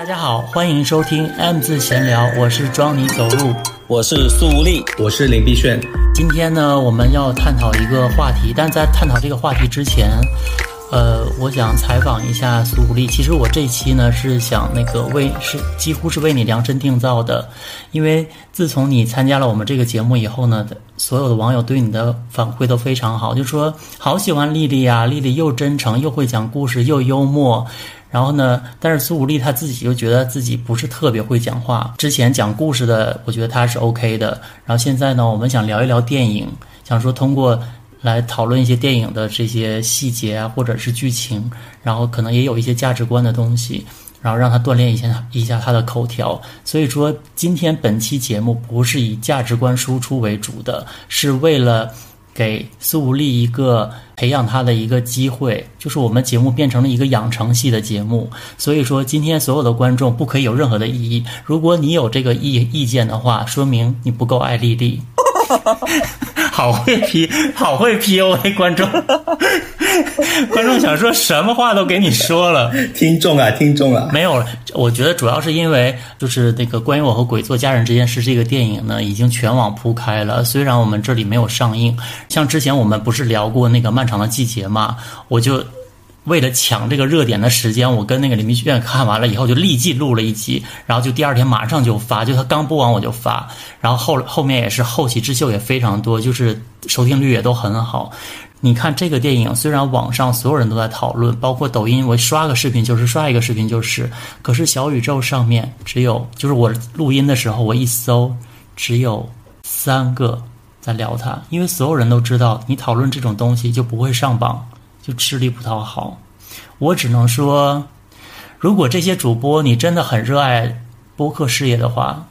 大家好，欢迎收听 M 字闲聊，我是装你走路，我是苏无力，我是林碧炫。今天呢，我们要探讨一个话题，但在探讨这个话题之前，呃，我想采访一下苏无力。其实我这期呢是想那个为是几乎是为你量身定造的，因为自从你参加了我们这个节目以后呢，所有的网友对你的反馈都非常好，就说好喜欢丽丽呀，丽丽又真诚又会讲故事又幽默。然后呢？但是苏武力他自己又觉得自己不是特别会讲话。之前讲故事的，我觉得他是 OK 的。然后现在呢，我们想聊一聊电影，想说通过来讨论一些电影的这些细节啊，或者是剧情，然后可能也有一些价值观的东西，然后让他锻炼一下一下他的口条。所以说，今天本期节目不是以价值观输出为主的，是为了。给苏无力一个培养他的一个机会，就是我们节目变成了一个养成系的节目。所以说，今天所有的观众不可以有任何的异议。如果你有这个意意见的话，说明你不够爱丽丽。好会 P，好会 PUA 观众。观众想说什么话都给你说了。听众啊，听众啊，没有了。我觉得主要是因为就是那个关于我和鬼做家人这件事，这个电影呢已经全网铺开了。虽然我们这里没有上映，像之前我们不是聊过那个漫长的季节嘛，我就。为了抢这个热点的时间，我跟那个林碧炫看完了以后，就立即录了一集，然后就第二天马上就发，就他刚播完我就发，然后后后面也是后起之秀也非常多，就是收听率也都很好。你看这个电影，虽然网上所有人都在讨论，包括抖音，我刷个视频就是刷一个视频就是，可是小宇宙上面只有，就是我录音的时候我一搜，只有三个在聊它，因为所有人都知道，你讨论这种东西就不会上榜。就吃力不讨好，我只能说，如果这些主播你真的很热爱播客事业的话，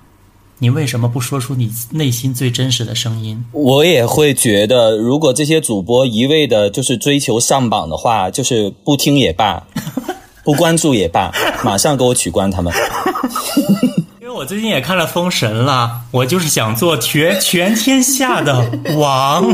你为什么不说出你内心最真实的声音？我也会觉得，如果这些主播一味的就是追求上榜的话，就是不听也罢，不关注也罢，马上给我取关他们。因为我最近也看了《封神》了，我就是想做全全天下的王。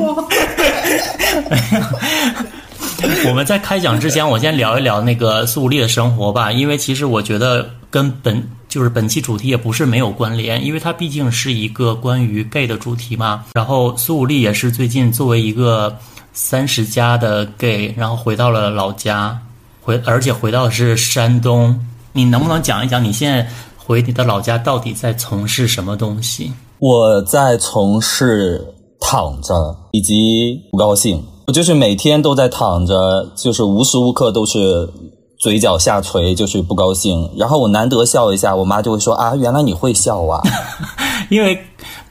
我们在开讲之前，我先聊一聊那个苏武力的生活吧，因为其实我觉得跟本就是本期主题也不是没有关联，因为它毕竟是一个关于 gay 的主题嘛。然后苏武力也是最近作为一个三十加的 gay，然后回到了老家，回而且回到的是山东。你能不能讲一讲你现在回你的老家到底在从事什么东西？我在从事躺着以及不高兴。我就是每天都在躺着，就是无时无刻都是嘴角下垂，就是不高兴。然后我难得笑一下，我妈就会说啊，原来你会笑啊。因为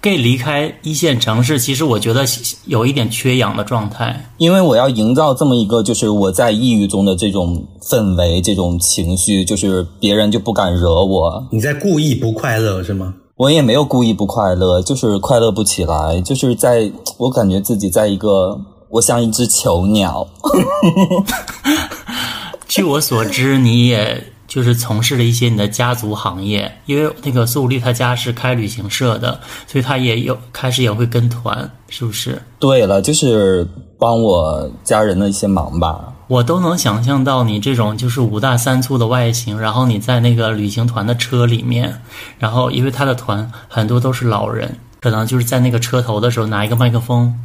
gay 离开一线城市，其实我觉得有一点缺氧的状态。因为我要营造这么一个，就是我在抑郁中的这种氛围、这种情绪，就是别人就不敢惹我。你在故意不快乐是吗？我也没有故意不快乐，就是快乐不起来，就是在我感觉自己在一个。我像一只囚鸟。据我所知，你也就是从事了一些你的家族行业，因为那个苏武力他家是开旅行社的，所以他也有开始也会跟团，是不是？对了，就是帮我家人的一些忙吧。我都能想象到你这种就是五大三粗的外形，然后你在那个旅行团的车里面，然后因为他的团很多都是老人，可能就是在那个车头的时候拿一个麦克风。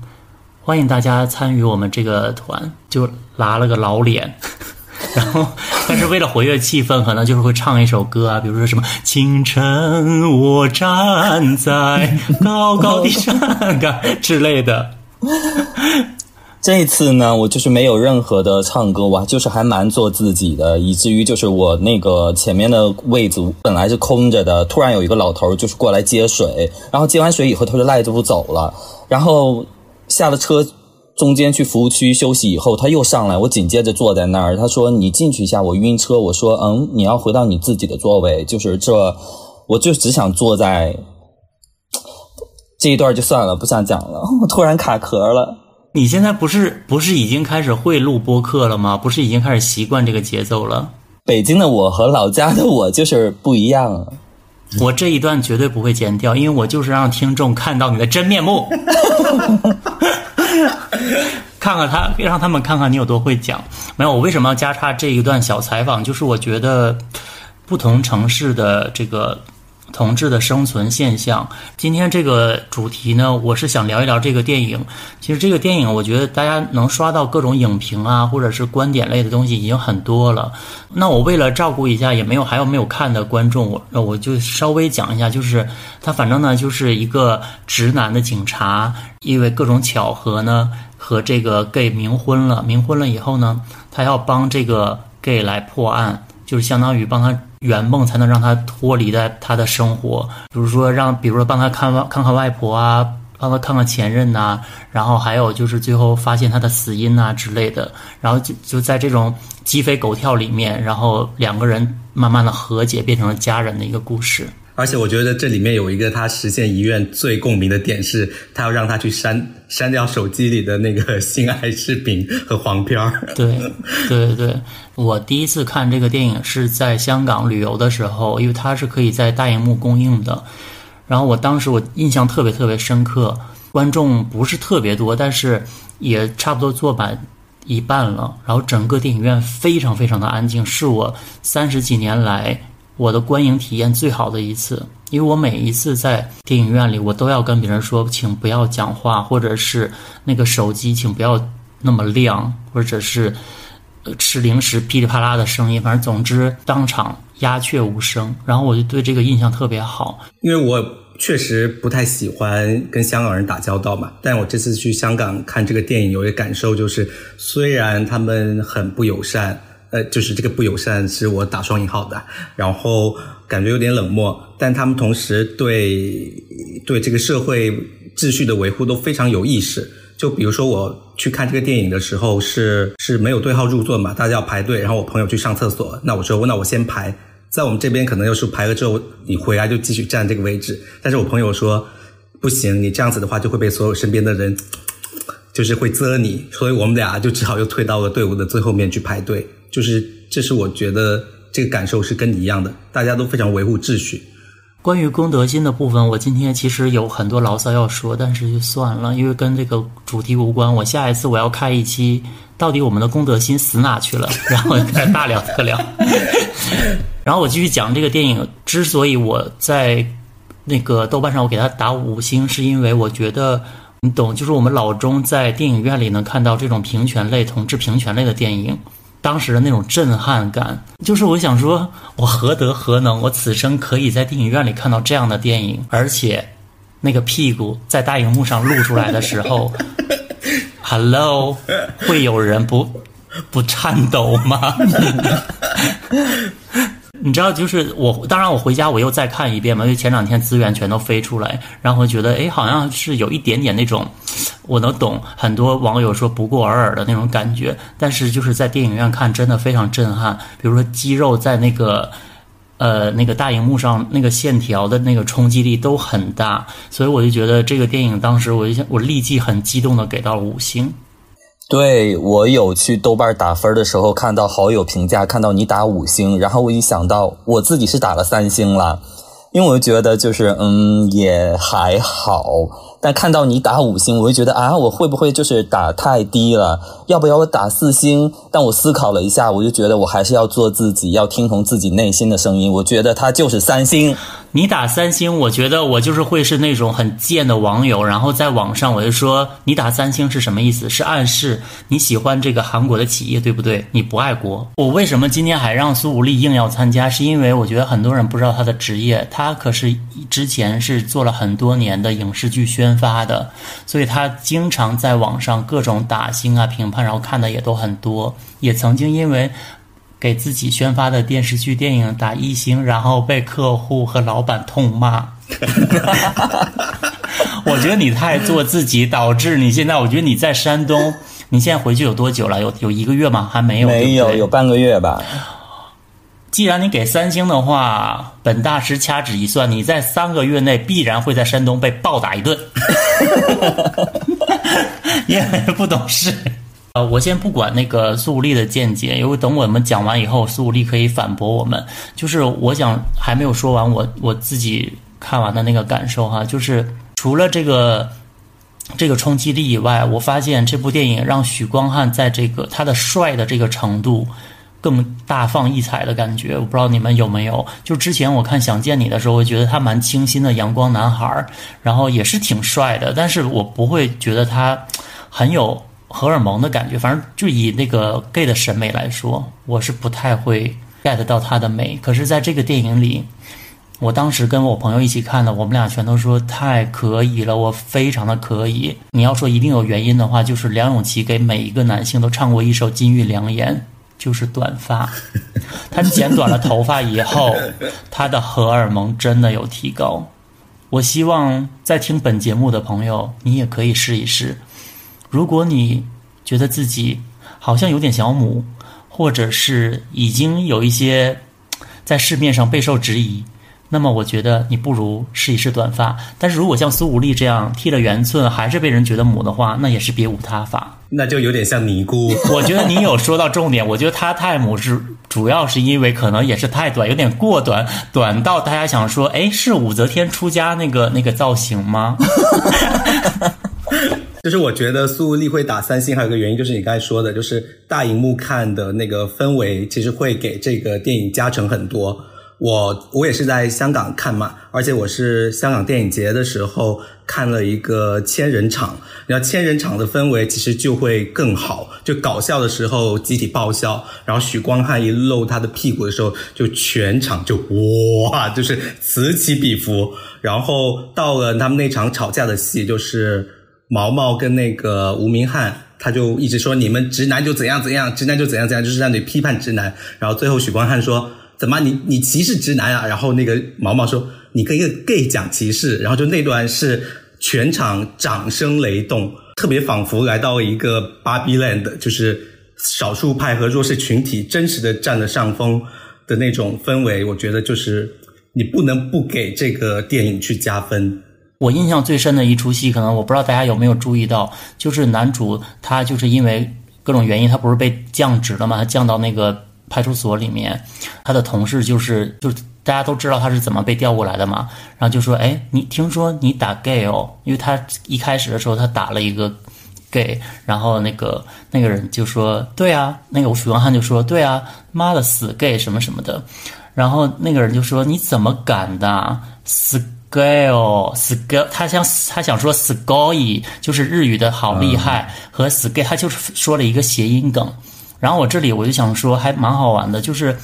欢迎大家参与我们这个团，就拉了个老脸，然后，但是为了活跃气氛，可能就是会唱一首歌啊，比如说什么“清晨我站在高高的山岗”之类的。这次呢，我就是没有任何的唱歌，我就是还蛮做自己的，以至于就是我那个前面的位置本来是空着的，突然有一个老头就是过来接水，然后接完水以后，他就赖着不走了，然后。下了车，中间去服务区休息以后，他又上来，我紧接着坐在那儿。他说：“你进去一下，我晕车。”我说：“嗯，你要回到你自己的座位。”就是这，我就只想坐在这一段就算了，不想讲了。我突然卡壳了。你现在不是不是已经开始会录播客了吗？不是已经开始习惯这个节奏了？北京的我和老家的我就是不一样。我这一段绝对不会剪掉，因为我就是让听众看到你的真面目，看看他，让他们看看你有多会讲。没有，我为什么要加插这一段小采访？就是我觉得，不同城市的这个。同志的生存现象。今天这个主题呢，我是想聊一聊这个电影。其实这个电影，我觉得大家能刷到各种影评啊，或者是观点类的东西已经很多了。那我为了照顾一下也没有还有没有看的观众，我我就稍微讲一下，就是他反正呢就是一个直男的警察，因为各种巧合呢和这个 gay 冥婚了。冥婚了以后呢，他要帮这个 gay 来破案，就是相当于帮他。圆梦才能让他脱离在他的生活，比如说让，比如说帮他看望看看外婆啊，帮他看看前任呐，然后还有就是最后发现他的死因呐之类的，然后就就在这种鸡飞狗跳里面，然后两个人慢慢的和解，变成了家人的一个故事。而且我觉得这里面有一个他实现遗愿最共鸣的点是，他要让他去删删掉手机里的那个性爱视频和黄片儿。对，对对，我第一次看这个电影是在香港旅游的时候，因为它是可以在大荧幕公映的。然后我当时我印象特别特别深刻，观众不是特别多，但是也差不多坐满一半了。然后整个电影院非常非常的安静，是我三十几年来。我的观影体验最好的一次，因为我每一次在电影院里，我都要跟别人说，请不要讲话，或者是那个手机请不要那么亮，或者是吃零食噼里啪啦的声音，反正总之当场鸦雀无声。然后我就对这个印象特别好，因为我确实不太喜欢跟香港人打交道嘛。但我这次去香港看这个电影，有一个感受就是，虽然他们很不友善。呃，就是这个不友善是我打双引号的，然后感觉有点冷漠，但他们同时对对这个社会秩序的维护都非常有意识。就比如说我去看这个电影的时候，是是没有对号入座嘛，大家要排队，然后我朋友去上厕所，那我说那我先排，在我们这边可能要是排了之后，你回来就继续站这个位置，但是我朋友说不行，你这样子的话就会被所有身边的人 就是会责你，所以我们俩就只好又退到了队伍的最后面去排队。就是，这是我觉得这个感受是跟你一样的，大家都非常维护秩序。关于公德心的部分，我今天其实有很多牢骚要说，但是就算了，因为跟这个主题无关。我下一次我要开一期，到底我们的公德心死哪去了？然后再大聊特聊。然后我继续讲这个电影，之所以我在那个豆瓣上我给他打五星，是因为我觉得你懂，就是我们老钟在电影院里能看到这种平权类、同志平权类的电影。当时的那种震撼感，就是我想说，我何德何能，我此生可以在电影院里看到这样的电影，而且那个屁股在大荧幕上露出来的时候，Hello，会有人不不颤抖吗？你知道，就是我，当然我回家我又再看一遍嘛，因为前两天资源全都飞出来，然后觉得哎，好像是有一点点那种，我能懂很多网友说不过尔尔的那种感觉，但是就是在电影院看真的非常震撼，比如说肌肉在那个，呃，那个大荧幕上那个线条的那个冲击力都很大，所以我就觉得这个电影当时我就想我立即很激动的给到了五星。对我有去豆瓣打分的时候，看到好友评价，看到你打五星，然后我一想到我自己是打了三星了，因为我觉得就是嗯也还好，但看到你打五星，我就觉得啊我会不会就是打太低了？要不要我打四星？但我思考了一下，我就觉得我还是要做自己，要听从自己内心的声音。我觉得他就是三星。你打三星，我觉得我就是会是那种很贱的网友，然后在网上我就说你打三星是什么意思？是暗示你喜欢这个韩国的企业，对不对？你不爱国。我为什么今天还让苏武力硬要参加？是因为我觉得很多人不知道他的职业，他可是之前是做了很多年的影视剧宣宣发的，所以他经常在网上各种打星啊评判，然后看的也都很多，也曾经因为。给自己宣发的电视剧、电影打一星，然后被客户和老板痛骂。我觉得你太做自己，导致你现在。我觉得你在山东，你现在回去有多久了？有有一个月吗？还没有？没有，有半个月吧。既然你给三星的话，本大师掐指一算，你在三个月内必然会在山东被暴打一顿。因为不懂事。呃，我先不管那个苏武力的见解，因为等我们讲完以后，苏武力可以反驳我们。就是我想还没有说完，我我自己看完的那个感受哈，就是除了这个这个冲击力以外，我发现这部电影让许光汉在这个他的帅的这个程度更大放异彩的感觉。我不知道你们有没有？就之前我看《想见你》的时候，我觉得他蛮清新的阳光男孩儿，然后也是挺帅的，但是我不会觉得他很有荷尔蒙的感觉。反正就以那个 gay 的审美来说，我是不太会 get 到他的美。可是在这个电影里。我当时跟我朋友一起看的，我们俩全都说太可以了，我非常的可以。你要说一定有原因的话，就是梁咏琪给每一个男性都唱过一首金玉良言，就是短发。他剪短了头发以后，他的荷尔蒙真的有提高。我希望在听本节目的朋友，你也可以试一试。如果你觉得自己好像有点小母，或者是已经有一些在市面上备受质疑。那么我觉得你不如试一试短发，但是如果像苏武力这样剃了圆寸还是被人觉得母的话，那也是别无他法。那就有点像尼姑。我觉得你有说到重点，我觉得他太母是主要是因为可能也是太短，有点过短，短到大家想说，哎，是武则天出家那个那个造型吗？就是我觉得苏武丽会打三星，还有一个原因就是你刚才说的，就是大荧幕看的那个氛围，其实会给这个电影加成很多。我我也是在香港看嘛，而且我是香港电影节的时候看了一个千人场，然后千人场的氛围其实就会更好，就搞笑的时候集体爆笑，然后许光汉一露他的屁股的时候，就全场就哇，就是此起彼伏。然后到了他们那场吵架的戏，就是毛毛跟那个吴明翰，他就一直说你们直男就怎样怎样，直男就怎样怎样，就是在那里批判直男。然后最后许光汉说。怎么你你歧视直男啊？然后那个毛毛说你跟一个 gay 讲歧视，然后就那段是全场掌声雷动，特别仿佛来到一个芭比 land，就是少数派和弱势群体真实的占了上风的那种氛围。我觉得就是你不能不给这个电影去加分。我印象最深的一出戏，可能我不知道大家有没有注意到，就是男主他就是因为各种原因，他不是被降职了吗？他降到那个。派出所里面，他的同事就是就大家都知道他是怎么被调过来的嘛，然后就说：“哎，你听说你打 gay 哦？”因为他一开始的时候他打了一个 gay，然后那个那个人就说：“对啊。”那个许光汉就说：“对啊，妈的死 gay 什么什么的。”然后那个人就说：“你怎么敢的？死 gay 哦，死 gay。”他想他想说死 gay，就是日语的好厉害和死 gay，他就是说了一个谐音梗。然后我这里我就想说，还蛮好玩的，就是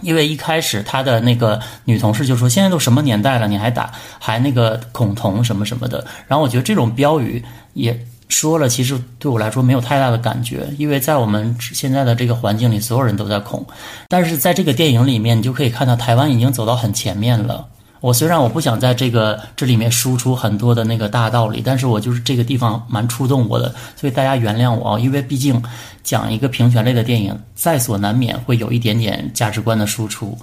因为一开始他的那个女同事就说：“现在都什么年代了，你还打还那个恐同什么什么的。”然后我觉得这种标语也说了，其实对我来说没有太大的感觉，因为在我们现在的这个环境里，所有人都在恐。但是在这个电影里面，你就可以看到台湾已经走到很前面了。我虽然我不想在这个这里面输出很多的那个大道理，但是我就是这个地方蛮触动我的，所以大家原谅我啊，因为毕竟讲一个平权类的电影，在所难免会有一点点价值观的输出。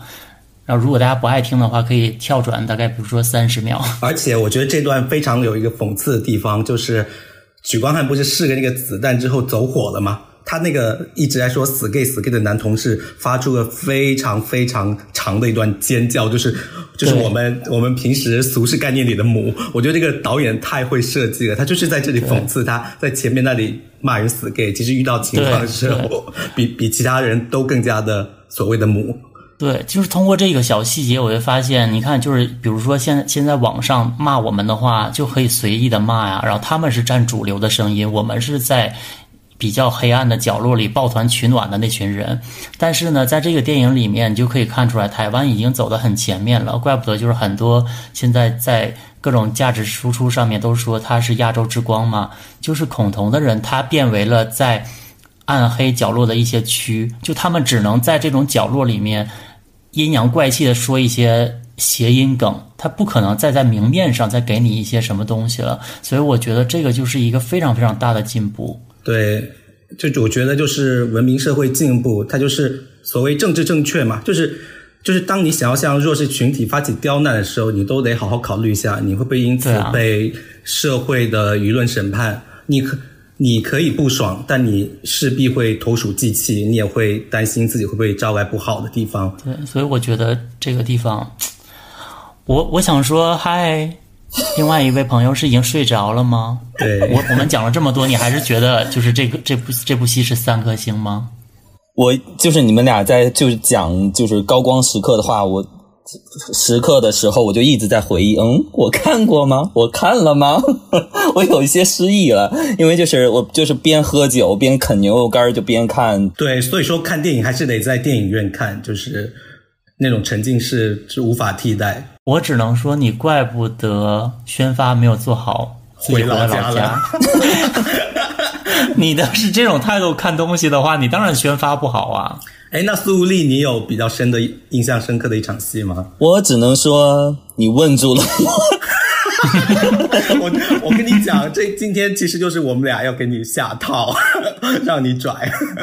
然后如果大家不爱听的话，可以跳转大概比如说三十秒。而且我觉得这段非常有一个讽刺的地方，就是许光汉不是试了那个子弹之后走火了吗？他那个一直在说死 gay 死 gay 的男同事发出了非常非常长的一段尖叫，就是就是我们我们平时俗世概念里的母。我觉得这个导演太会设计了，他就是在这里讽刺他在前面那里骂人死 gay，其实遇到情况的时候，比比其他人都更加的所谓的母。对，就是通过这个小细节，我就发现，你看，就是比如说现在现在网上骂我们的话，就可以随意的骂呀，然后他们是占主流的声音，我们是在。比较黑暗的角落里抱团取暖的那群人，但是呢，在这个电影里面，你就可以看出来，台湾已经走得很前面了。怪不得就是很多现在在各种价值输出上面都说他是亚洲之光嘛。就是恐同的人，他变为了在暗黑角落的一些区，就他们只能在这种角落里面阴阳怪气的说一些谐音梗，他不可能再在明面上再给你一些什么东西了。所以我觉得这个就是一个非常非常大的进步。对，就我觉得就是文明社会进步，它就是所谓政治正确嘛，就是就是当你想要向弱势群体发起刁难的时候，你都得好好考虑一下，你会不会因此被社会的舆论审判？你可你可以不爽，但你势必会投鼠忌器，你也会担心自己会不会招来不好的地方。对，所以我觉得这个地方，我我想说，嗨。另外一位朋友是已经睡着了吗？对，我我们讲了这么多，你还是觉得就是这个这部这部戏是三颗星吗？我就是你们俩在就是讲就是高光时刻的话，我时刻的时候我就一直在回忆，嗯，我看过吗？我看了吗？我有一些失忆了，因为就是我就是边喝酒边啃牛肉干就边看。对，所以说看电影还是得在电影院看，就是那种沉浸式是无法替代。我只能说，你怪不得宣发没有做好，回老家了。你的是这种态度看东西的话，你当然宣发不好啊。哎，那苏丽，你有比较深的印象深刻的一场戏吗？我只能说，你问住了我。我我跟你讲，这今天其实就是我们俩要给你下套，让你拽。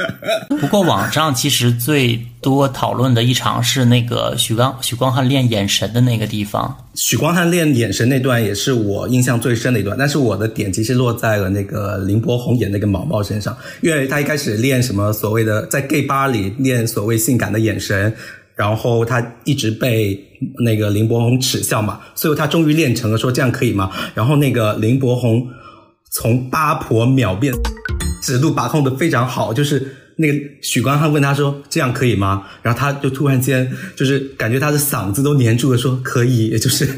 不过网上其实最多讨论的一场是那个许光许光汉练眼神的那个地方。许光汉练眼神那段也是我印象最深的一段，但是我的点其实落在了那个林柏宏演那个毛毛身上，因为他一开始练什么所谓的在 gay 吧里练所谓性感的眼神。然后他一直被那个林柏宏耻笑嘛，最后他终于练成了，说这样可以吗？然后那个林柏宏从八婆秒变，尺度把控的非常好，就是那个许光汉问他说这样可以吗？然后他就突然间就是感觉他的嗓子都黏住了，说可以，就是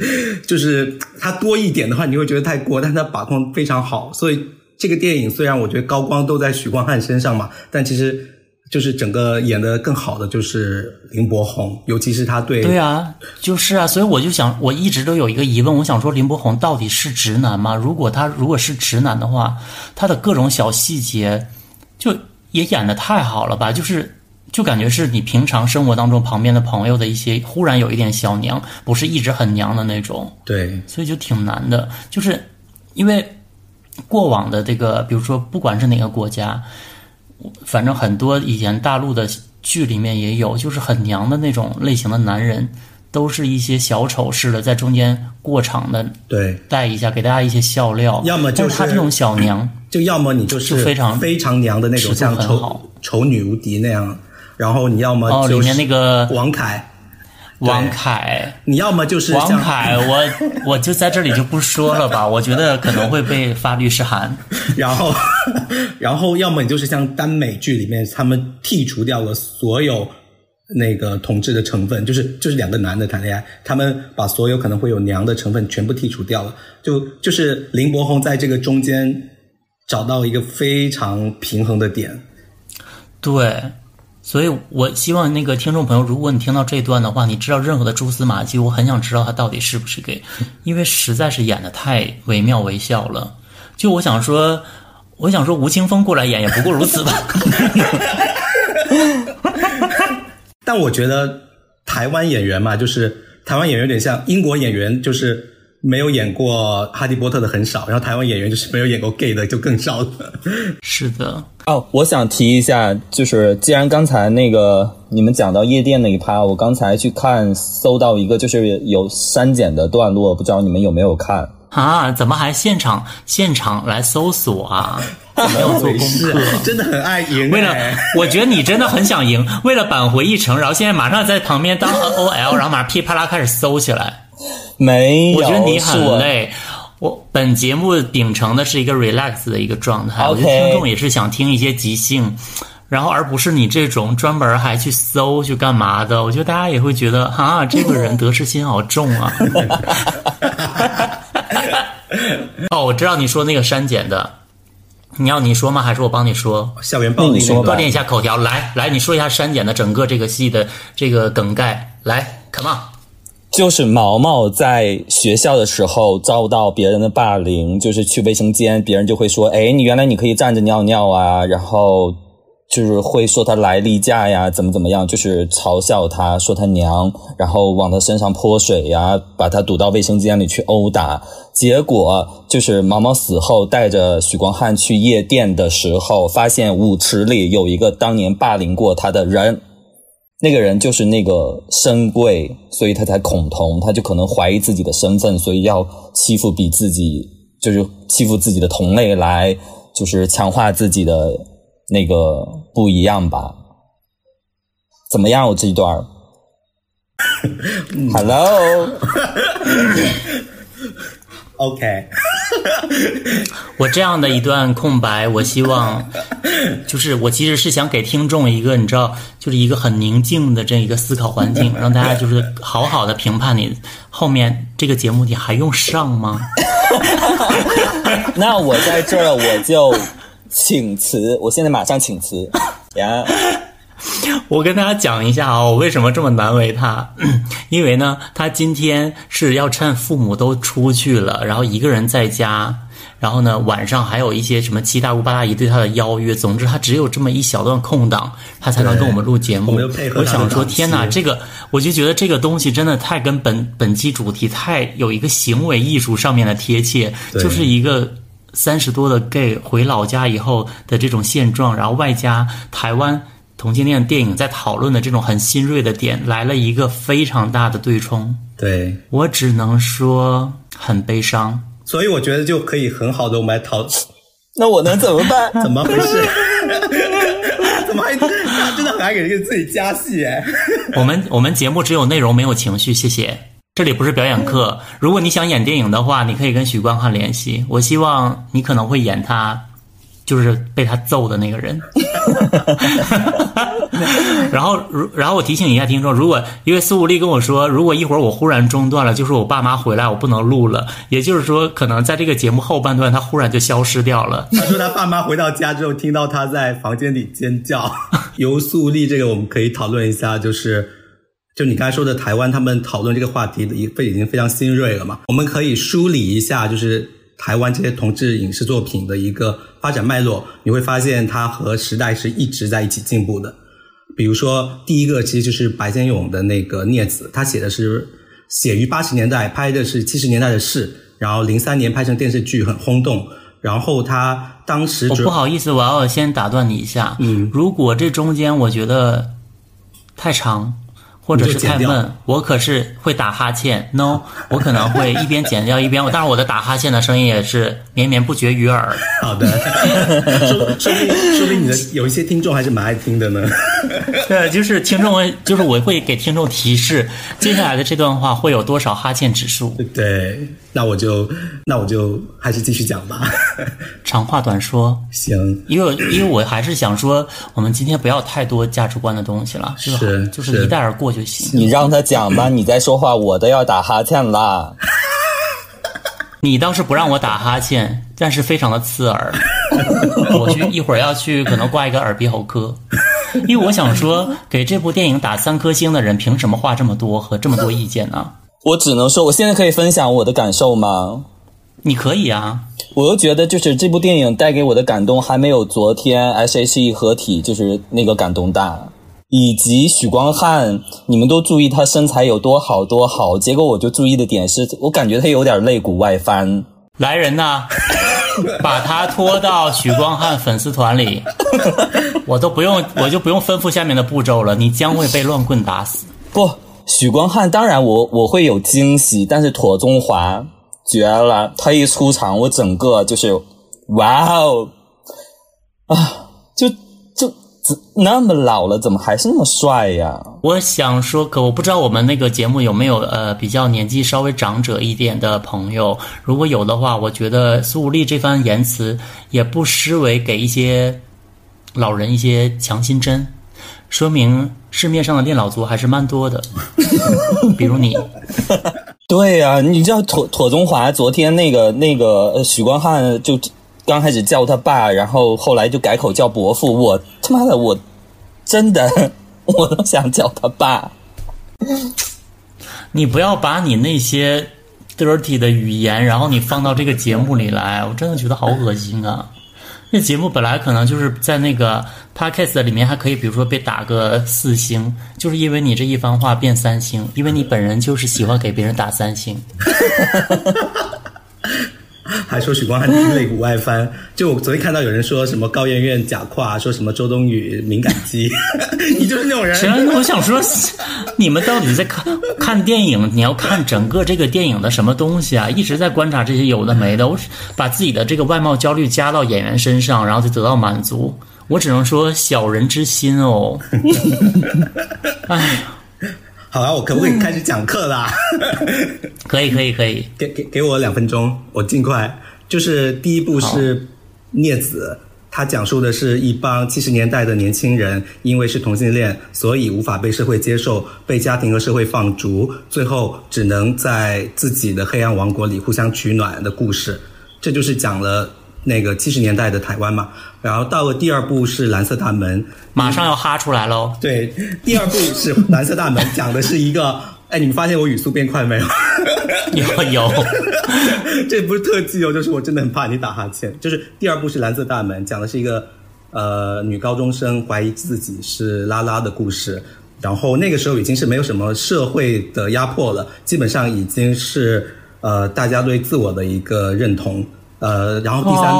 就是他多一点的话你会觉得太过，但是他把控非常好，所以这个电影虽然我觉得高光都在许光汉身上嘛，但其实。就是整个演的更好的就是林柏宏，尤其是他对对啊，就是啊，所以我就想，我一直都有一个疑问，我想说林柏宏到底是直男吗？如果他如果是直男的话，他的各种小细节就也演的太好了吧？就是就感觉是你平常生活当中旁边的朋友的一些忽然有一点小娘，不是一直很娘的那种。对，所以就挺难的，就是因为过往的这个，比如说不管是哪个国家。反正很多以前大陆的剧里面也有，就是很娘的那种类型的男人，都是一些小丑式的，在中间过场的，对，带一下给大家一些笑料。要么就是他这种小娘，就要么你就是非常非常娘的那种，像丑丑女无敌那样。然后你要么哦，里面那个王凯。王凯，你要么就是王凯，我 我就在这里就不说了吧，我觉得可能会被发律师函。然后，然后要么你就是像耽美剧里面，他们剔除掉了所有那个同志的成分，就是就是两个男的谈恋爱，他们把所有可能会有娘的成分全部剔除掉了，就就是林柏宏在这个中间找到一个非常平衡的点，对。所以，我希望那个听众朋友，如果你听到这段的话，你知道任何的蛛丝马迹，我很想知道他到底是不是 gay，因为实在是演的太惟妙惟肖了。就我想说，我想说，吴青峰过来演也不过如此吧。但我觉得台湾演员嘛，就是台湾演员有点像英国演员，就是。没有演过《哈利波特》的很少，然后台湾演员就是没有演过 gay 的就更少了。是的，哦，我想提一下，就是既然刚才那个你们讲到夜店那一趴，我刚才去看搜到一个就是有删减的段落，不知道你们有没有看啊？怎么还现场现场来搜索啊？没有做功课，真的很爱赢。为了，我觉得你真的很想赢，为了扳回一城，然后现在马上在旁边当 OL，然后马上噼啪啦开始搜起来。没有，我觉得你很累。我本节目秉承的是一个 relax 的一个状态，我觉得听众也是想听一些即兴，然后而不是你这种专门还去搜去干嘛的。我觉得大家也会觉得啊，这个人得失心好重啊。哦，我知道你说那个删减的，你要你说吗？还是我帮你说？校园暴力，锻炼一下口条。来来，你说一下删减的整个这个戏的这个梗概。来，come on。就是毛毛在学校的时候遭到别人的霸凌，就是去卫生间，别人就会说：“哎，你原来你可以站着尿尿啊！”然后就是会说他来例假呀，怎么怎么样，就是嘲笑他，说他娘，然后往他身上泼水呀，把他堵到卫生间里去殴打。结果就是毛毛死后带着许光汉去夜店的时候，发现舞池里有一个当年霸凌过他的人。那个人就是那个深贵，所以他才恐同，他就可能怀疑自己的身份，所以要欺负比自己，就是欺负自己的同类来，就是强化自己的那个不一样吧？怎么样？我这一段？Hello，OK。我这样的一段空白，我希望，就是我其实是想给听众一个，你知道，就是一个很宁静的这一个思考环境，让大家就是好好的评判你后面这个节目，你还用上吗？那我在这儿我就请辞，我现在马上请辞呀。我跟大家讲一下啊，我为什么这么难为他？因为呢，他今天是要趁父母都出去了，然后一个人在家，然后呢，晚上还有一些什么七大姑八大姨对他的邀约。总之，他只有这么一小段空档，他才能跟我们录节目。我想说，天哪，这个我就觉得这个东西真的太跟本本期主题太有一个行为艺术上面的贴切，就是一个三十多的 gay 回老家以后的这种现状，然后外加台湾。同性恋电影在讨论的这种很新锐的点，来了一个非常大的对冲。对我只能说很悲伤。所以我觉得就可以很好的我们来讨。那我能怎么办？怎么回事？怎么还他真的很爱给自己加戏哎？我们我们节目只有内容没有情绪，谢谢。这里不是表演课。如果你想演电影的话，你可以跟许光汉联系。我希望你可能会演他。就是被他揍的那个人，然后，如然后我提醒一下听众，如果因为苏武力跟我说，如果一会儿我忽然中断了，就是我爸妈回来，我不能录了，也就是说，可能在这个节目后半段，他忽然就消失掉了。他说他爸妈回到家之后，听到他在房间里尖叫。由苏武力这个我们可以讨论一下，就是就你刚才说的台湾，他们讨论这个话题的已已经非常新锐了嘛？我们可以梳理一下，就是。台湾这些同志影视作品的一个发展脉络，你会发现它和时代是一直在一起进步的。比如说，第一个其实就是白先勇的那个《孽子》，他写的是写于八十年代，拍的是七十年代的事，然后零三年拍成电视剧很轰动。然后他当时，我不好意思，我要先打断你一下。嗯，如果这中间我觉得太长。或者是太闷，我可是会打哈欠。No，我可能会一边剪掉一边，当然我的打哈欠的声音也是绵绵不绝于耳。好的，说说明说明你的有一些听众还是蛮爱听的呢。对，就是听众，就是我会给听众提示，接下来的这段话会有多少哈欠指数。对，那我就那我就还是继续讲吧。长话短说，行。因为因为我还是想说，我们今天不要太多价值观的东西了，是就是一带而过。你让他讲吧，你在说话，我都要打哈欠啦。你倒是不让我打哈欠，但是非常的刺耳。我去一会儿要去，可能挂一个耳鼻喉科，因为我想说，给这部电影打三颗星的人，凭什么话这么多和这么多意见呢？我只能说，我现在可以分享我的感受吗？你可以啊。我又觉得，就是这部电影带给我的感动，还没有昨天 S H E 合体就是那个感动大。以及许光汉，你们都注意他身材有多好多好，结果我就注意的点是我感觉他有点肋骨外翻。来人呐，把他拖到许光汉粉丝团里，我都不用，我就不用吩咐下面的步骤了，你将会被乱棍打死。不，许光汉当然我我会有惊喜，但是妥中华绝了，他一出场，我整个就是哇哦啊，就。那么老了，怎么还是那么帅呀？我想说，可我不知道我们那个节目有没有呃比较年纪稍微长者一点的朋友。如果有的话，我觉得苏武力这番言辞也不失为给一些老人一些强心针，说明市面上的恋老族还是蛮多的。比如你，对呀，你知道妥妥中华昨天那个那个许光汉就。刚开始叫他爸，然后后来就改口叫伯父。我他妈的，我真的我都想叫他爸。你不要把你那些 dirty 的语言，然后你放到这个节目里来，我真的觉得好恶心啊！那节目本来可能就是在那个 podcast 里面还可以，比如说被打个四星，就是因为你这一番话变三星，因为你本人就是喜欢给别人打三星。还说许光汉肋骨外翻，就我昨天看到有人说什么高圆圆假胯，说什么周冬雨敏感肌，你就是那种人。我想说，你们到底在看看电影？你要看整个这个电影的什么东西啊？一直在观察这些有的没的，我把自己的这个外貌焦虑加到演员身上，然后就得到满足。我只能说小人之心哦。哎。好啊，我可不可以开始讲课啦？可以，可以，可以。给给给我两分钟，我尽快就是第一部是《孽子》，它讲述的是一帮七十年代的年轻人，因为是同性恋，所以无法被社会接受，被家庭和社会放逐，最后只能在自己的黑暗王国里互相取暖的故事。这就是讲了那个七十年代的台湾嘛。然后到了第二部是《蓝色大门》，马上要哈出来喽。对，第二部是《蓝色大门》，讲的是一个，哎，你们发现我语速变快没有？有有，这不是特技哦，就是我真的很怕你打哈欠。就是第二部是《蓝色大门》，讲的是一个呃女高中生怀疑自己是拉拉的故事。然后那个时候已经是没有什么社会的压迫了，基本上已经是呃大家对自我的一个认同。呃，然后第三，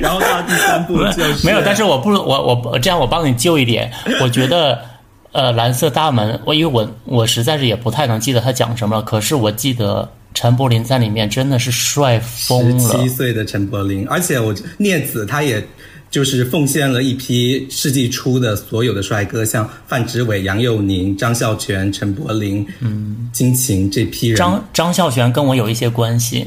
然后到第三部就是没有，但是我不我我这样我帮你救一点，我觉得呃蓝色大门，我因为我我实在是也不太能记得他讲什么了，可是我记得陈柏霖在里面真的是帅疯了，七岁的陈柏霖，而且我聂子他也就是奉献了一批世纪初的所有的帅哥，像范植伟、杨佑宁、张孝全、陈柏霖、嗯金晴这批人，张张孝全跟我有一些关系。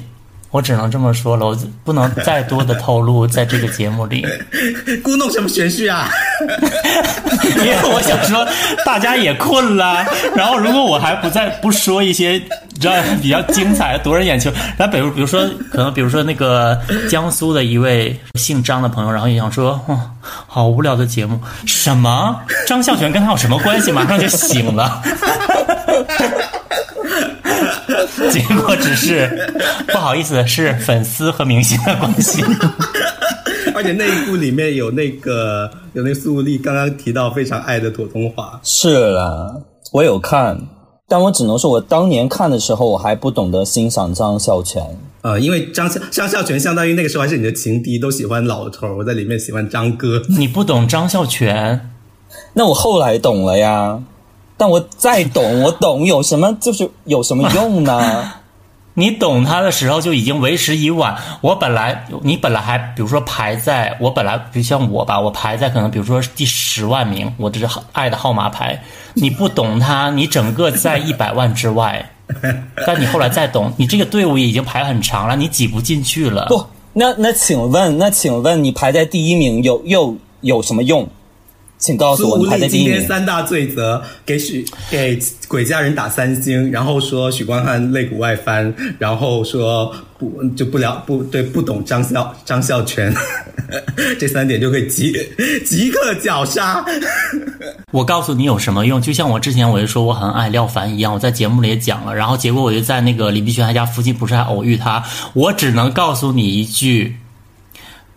我只能这么说了，我不能 再多的透露在这个节目里。故弄什么玄虚啊？因为我想说，大家也困了。然后，如果我还不再不说一些你，知道比较精彩、夺人眼球，那比如比如说，可能比如说那个江苏的一位姓张的朋友，然后也想说，哦，好无聊的节目，什么张孝全跟他有什么关系？马上就醒了。结果只是不好意思，是粉丝和明星的关系。而且那一部里面有那个有那苏丽刚刚提到非常爱的普通话。是啦，我有看，但我只能说，我当年看的时候，我还不懂得欣赏张孝全。呃，因为张孝张孝全相当于那个时候还是你的情敌，都喜欢老头，我在里面喜欢张哥。你不懂张孝全，那我后来懂了呀。但我再懂，我懂有什么就是有什么用呢？你懂他的时候就已经为时已晚。我本来你本来还比如说排在我本来比如像我吧，我排在可能比如说第十万名，我这是爱的号码牌。你不懂他，你整个在一百万之外。但你后来再懂，你这个队伍已经排很长了，你挤不进去了。不，那那请问，那请问你排在第一名有又有什么用？请告诉我，排在第一今天三大罪责给许给鬼家人打三星，然后说许光汉肋骨外翻，然后说不就不了不对不懂张孝张孝全，这三点就可以即即刻绞杀。我告诉你有什么用？就像我之前我就说我很爱廖凡一样，我在节目里也讲了，然后结果我就在那个李碧泉他家附近不是还偶遇他，我只能告诉你一句，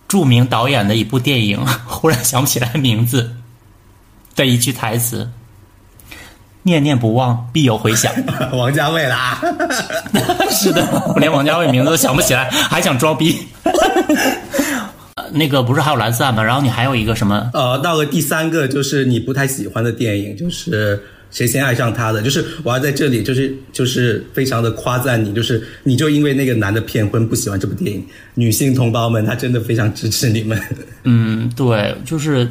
著名导演的一部电影，忽然想不起来名字。的一句台词：“念念不忘，必有回响。”王家卫啦，是的，我连王家卫名字都想不起来，还想装逼。那个不是还有蓝色吗？然后你还有一个什么？呃，到了第三个就是你不太喜欢的电影，就是。谁先爱上他的？就是我要在这里，就是就是非常的夸赞你，就是你就因为那个男的骗婚不喜欢这部电影，女性同胞们他真的非常支持你们。嗯，对，就是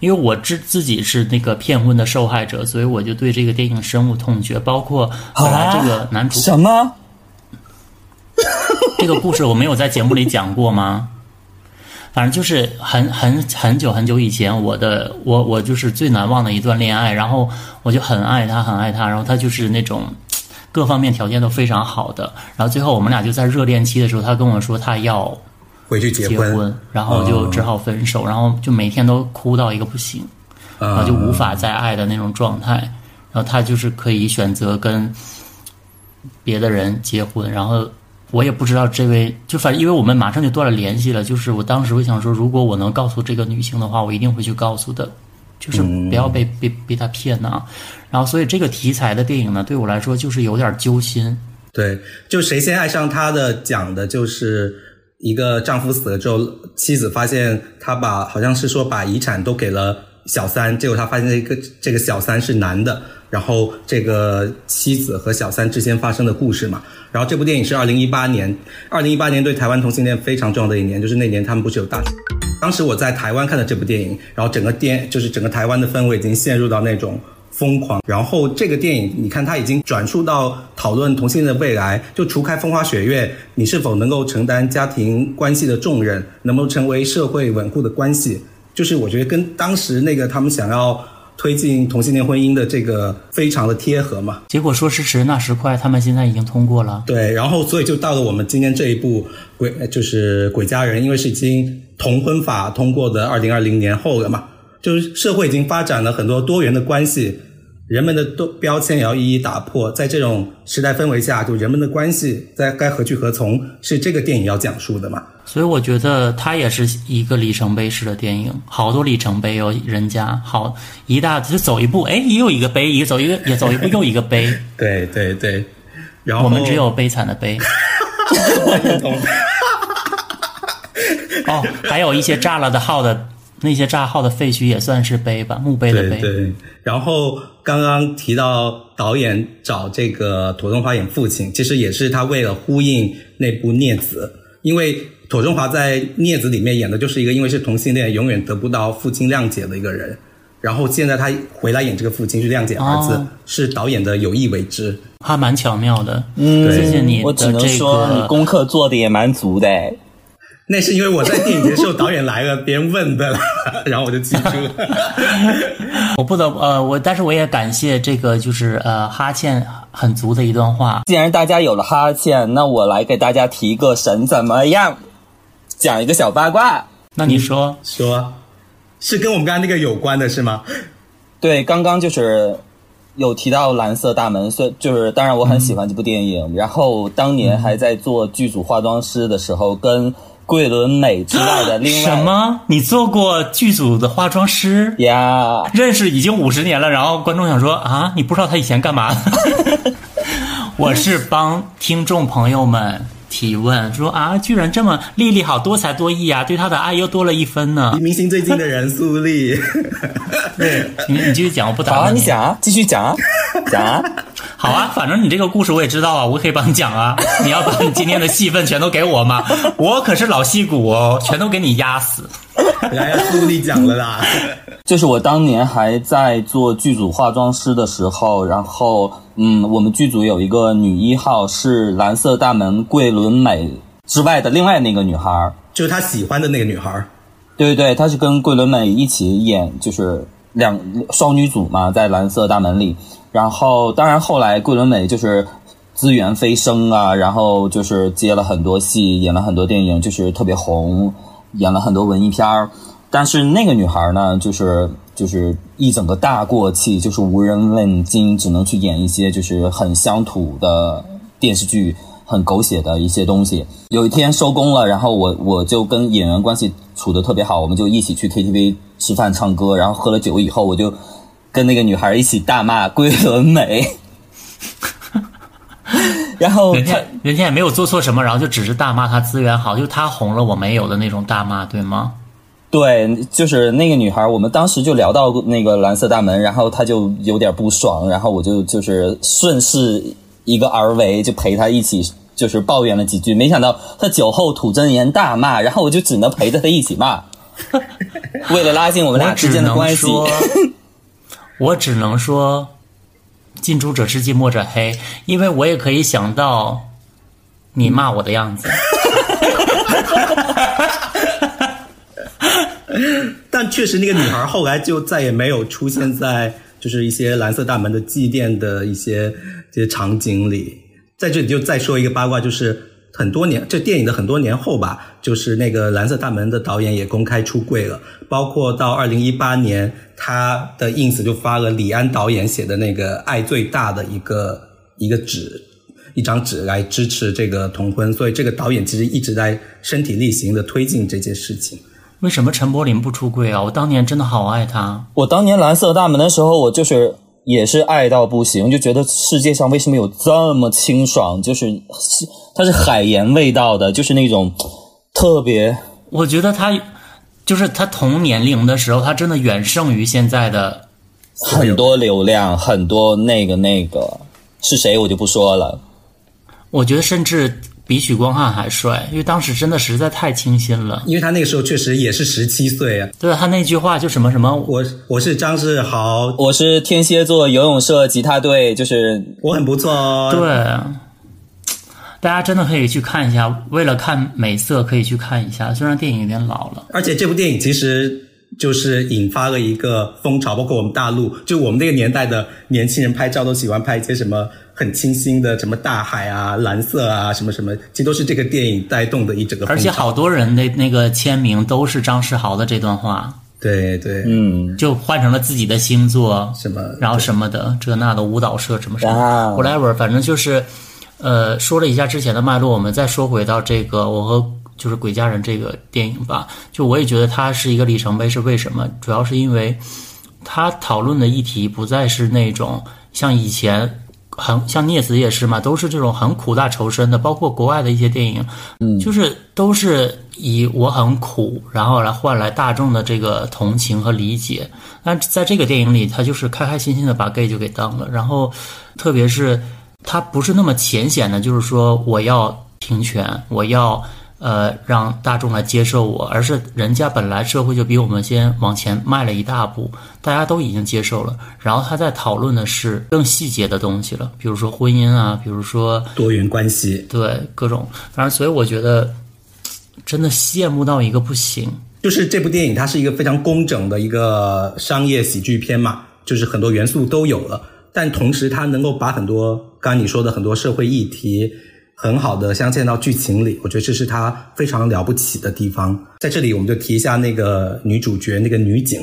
因为我自自己是那个骗婚的受害者，所以我就对这个电影深恶痛绝。包括本来这个男主什么？这个故事我没有在节目里讲过吗？反正就是很很很久很久以前，我的我我就是最难忘的一段恋爱，然后我就很爱他，很爱他，然后他就是那种各方面条件都非常好的，然后最后我们俩就在热恋期的时候，他跟我说他要回去结婚，然后就只好分手，然后就每天都哭到一个不行，然后就无法再爱的那种状态，然后他就是可以选择跟别的人结婚，然后。我也不知道这位，就反正因为我们马上就断了联系了。就是我当时我想说，如果我能告诉这个女性的话，我一定会去告诉的，就是不要被被被她骗呐。然后，所以这个题材的电影呢，对我来说就是有点揪心。对，就谁先爱上他的，讲的就是一个丈夫死了之后，妻子发现他把好像是说把遗产都给了小三，结果他发现这个这个小三是男的。然后这个妻子和小三之间发生的故事嘛，然后这部电影是二零一八年，二零一八年对台湾同性恋非常重要的一年，就是那年他们不是有大，当时我在台湾看的这部电影，然后整个电就是整个台湾的氛围已经陷入到那种疯狂。然后这个电影，你看它已经转述到讨论同性的未来，就除开风花雪月，你是否能够承担家庭关系的重任，能不能成为社会稳固的关系，就是我觉得跟当时那个他们想要推进同性恋婚姻的这个非常的贴合嘛。结果说时迟那时快，他们现在已经通过了。对，然后所以就到了我们今天这一步，鬼就是鬼家人，因为是已经同婚法通过的二零二零年后了嘛，就是社会已经发展了很多多元的关系，人们的都标签也要一一打破，在这种时代氛围下，就人们的关系在该何去何从，是这个电影要讲述的嘛。所以我觉得它也是一个里程碑式的电影，好多里程碑哦，人家好一大就走一步，哎，也有一个碑，也走一个也走一步又一个碑，对对对，然后我们只有悲惨的悲。哦，还有一些炸了的号的那些炸号的废墟也算是碑吧，墓碑的碑。对对，然后刚刚提到导演找这个妥中华演父亲，其实也是他为了呼应那部《孽子》，因为妥中华在《孽子》里面演的就是一个因为是同性恋，永远得不到父亲谅解的一个人。然后现在他回来演这个父亲，去谅解儿子，哦是导演的有意为之。还蛮巧妙的。嗯，谢谢你我只能说你。功课做的也蛮足的哎。那是因为我在电影节的时候导演来了，别人问的了，然后我就记住了。我不得呃，我但是我也感谢这个就是呃哈欠很足的一段话。既然大家有了哈欠，那我来给大家提个神怎么样？讲一个小八卦。那你说，说，是跟我们刚刚那个有关的是吗？对，刚刚就是有提到《蓝色大门》，所以就是当然我很喜欢这部电影。然后当年还在做剧组化妆师的时候，跟桂纶镁之外的另外什么？你做过剧组的化妆师？呀？认识已经五十年了，然后观众想说啊，你不知道他以前干嘛？我是帮听众朋友们提问，说啊，居然这么丽丽好多才多艺啊，对他的爱又多了一分呢离。明星最近的人苏丽，对，你你继续讲，我不打好啊，你讲啊，继续讲啊，讲啊。好啊，反正你这个故事我也知道啊，我可以帮你讲啊。你要把你今天的戏份全都给我吗？我可是老戏骨哦，全都给你压死。来呀，苏丽讲了啦。就是我当年还在做剧组化妆师的时候，然后嗯，我们剧组有一个女一号是蓝色大门桂纶镁之外的另外那个女孩儿，就是他喜欢的那个女孩儿。对对对，她是跟桂纶镁一起演，就是两双女主嘛，在蓝色大门里。然后当然后来桂纶镁就是资源飞升啊，然后就是接了很多戏，演了很多电影，就是特别红，演了很多文艺片儿。但是那个女孩呢，就是就是一整个大过气，就是无人问津，只能去演一些就是很乡土的电视剧，很狗血的一些东西。有一天收工了，然后我我就跟演员关系处得特别好，我们就一起去 KTV 吃饭唱歌，然后喝了酒以后，我就跟那个女孩一起大骂桂纶镁，然后人家人家也没有做错什么，然后就只是大骂他资源好，就他红了我没有的那种大骂，对吗？对，就是那个女孩，我们当时就聊到那个蓝色大门，然后她就有点不爽，然后我就就是顺势一个而为，就陪她一起就是抱怨了几句，没想到她酒后吐真言大骂，然后我就只能陪着她一起骂，为了拉近我们俩之间的关系。我只能说，近朱者赤，近墨者黑，因为我也可以想到你骂我的样子。但确实，那个女孩后来就再也没有出现在就是一些蓝色大门的祭奠的一些这些场景里。在这里就再说一个八卦，就是很多年这电影的很多年后吧，就是那个蓝色大门的导演也公开出柜了，包括到二零一八年，他的 ins 就发了李安导演写的那个“爱最大”的一个一个纸。一张纸来支持这个同婚，所以这个导演其实一直在身体力行的推进这件事情。为什么陈柏霖不出柜啊？我当年真的好爱他。我当年蓝色大门的时候，我就是也是爱到不行，就觉得世界上为什么有这么清爽，就是是它是海盐味道的，就是那种特别我觉得他就是他同年龄的时候，他真的远胜于现在的。很多流量，很多那个那个是谁我就不说了。我觉得甚至比许光汉还帅，因为当时真的实在太清新了。因为他那个时候确实也是十七岁啊。对他那句话就什么什么，我我是张志豪，我是天蝎座游泳社吉他队，就是我很不错哦。对。大家真的可以去看一下，为了看美色可以去看一下。虽然电影有点老了，而且这部电影其实就是引发了一个风潮，包括我们大陆，就我们那个年代的年轻人拍照都喜欢拍一些什么很清新的，什么大海啊、蓝色啊，什么什么，其实都是这个电影带动的一整个。而且好多人的那个签名都是张世豪的这段话。对对，嗯，就换成了自己的星座什么，然后什么的这那的舞蹈社什么什么，whatever，反正就是。呃，说了一下之前的脉络，我们再说回到这个我和就是《鬼家人》这个电影吧。就我也觉得它是一个里程碑，是为什么？主要是因为它讨论的议题不再是那种像以前很像聂子也是嘛，都是这种很苦大仇深的，包括国外的一些电影，嗯，就是都是以我很苦，然后来换来大众的这个同情和理解。但在这个电影里，他就是开开心心的把 gay 就给当了，然后特别是。他不是那么浅显的，就是说我要平权，我要呃让大众来接受我，而是人家本来社会就比我们先往前迈了一大步，大家都已经接受了。然后他在讨论的是更细节的东西了，比如说婚姻啊，比如说多元关系，对各种。反正所以我觉得真的羡慕到一个不行。就是这部电影它是一个非常工整的一个商业喜剧片嘛，就是很多元素都有了。但同时，它能够把很多刚刚你说的很多社会议题很好的镶嵌到剧情里，我觉得这是他非常了不起的地方。在这里，我们就提一下那个女主角，那个女警。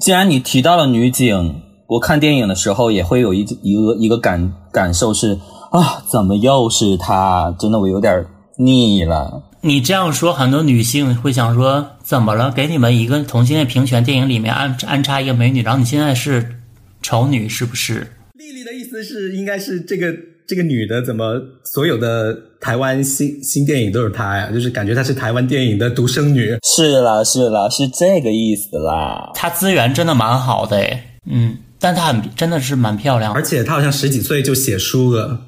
既然你提到了女警，我看电影的时候也会有一一个一个感感受是啊，怎么又是她？真的，我有点腻了。你这样说，很多女性会想说，怎么了？给你们一个同性恋平权电影里面安安插一个美女，然后你现在是丑女，是不是？丽丽的意思是，应该是这个这个女的，怎么所有的台湾新新电影都是她呀？就是感觉她是台湾电影的独生女。是啦，是啦，是这个意思啦。她资源真的蛮好的诶，嗯，但她很真的是蛮漂亮，而且她好像十几岁就写书了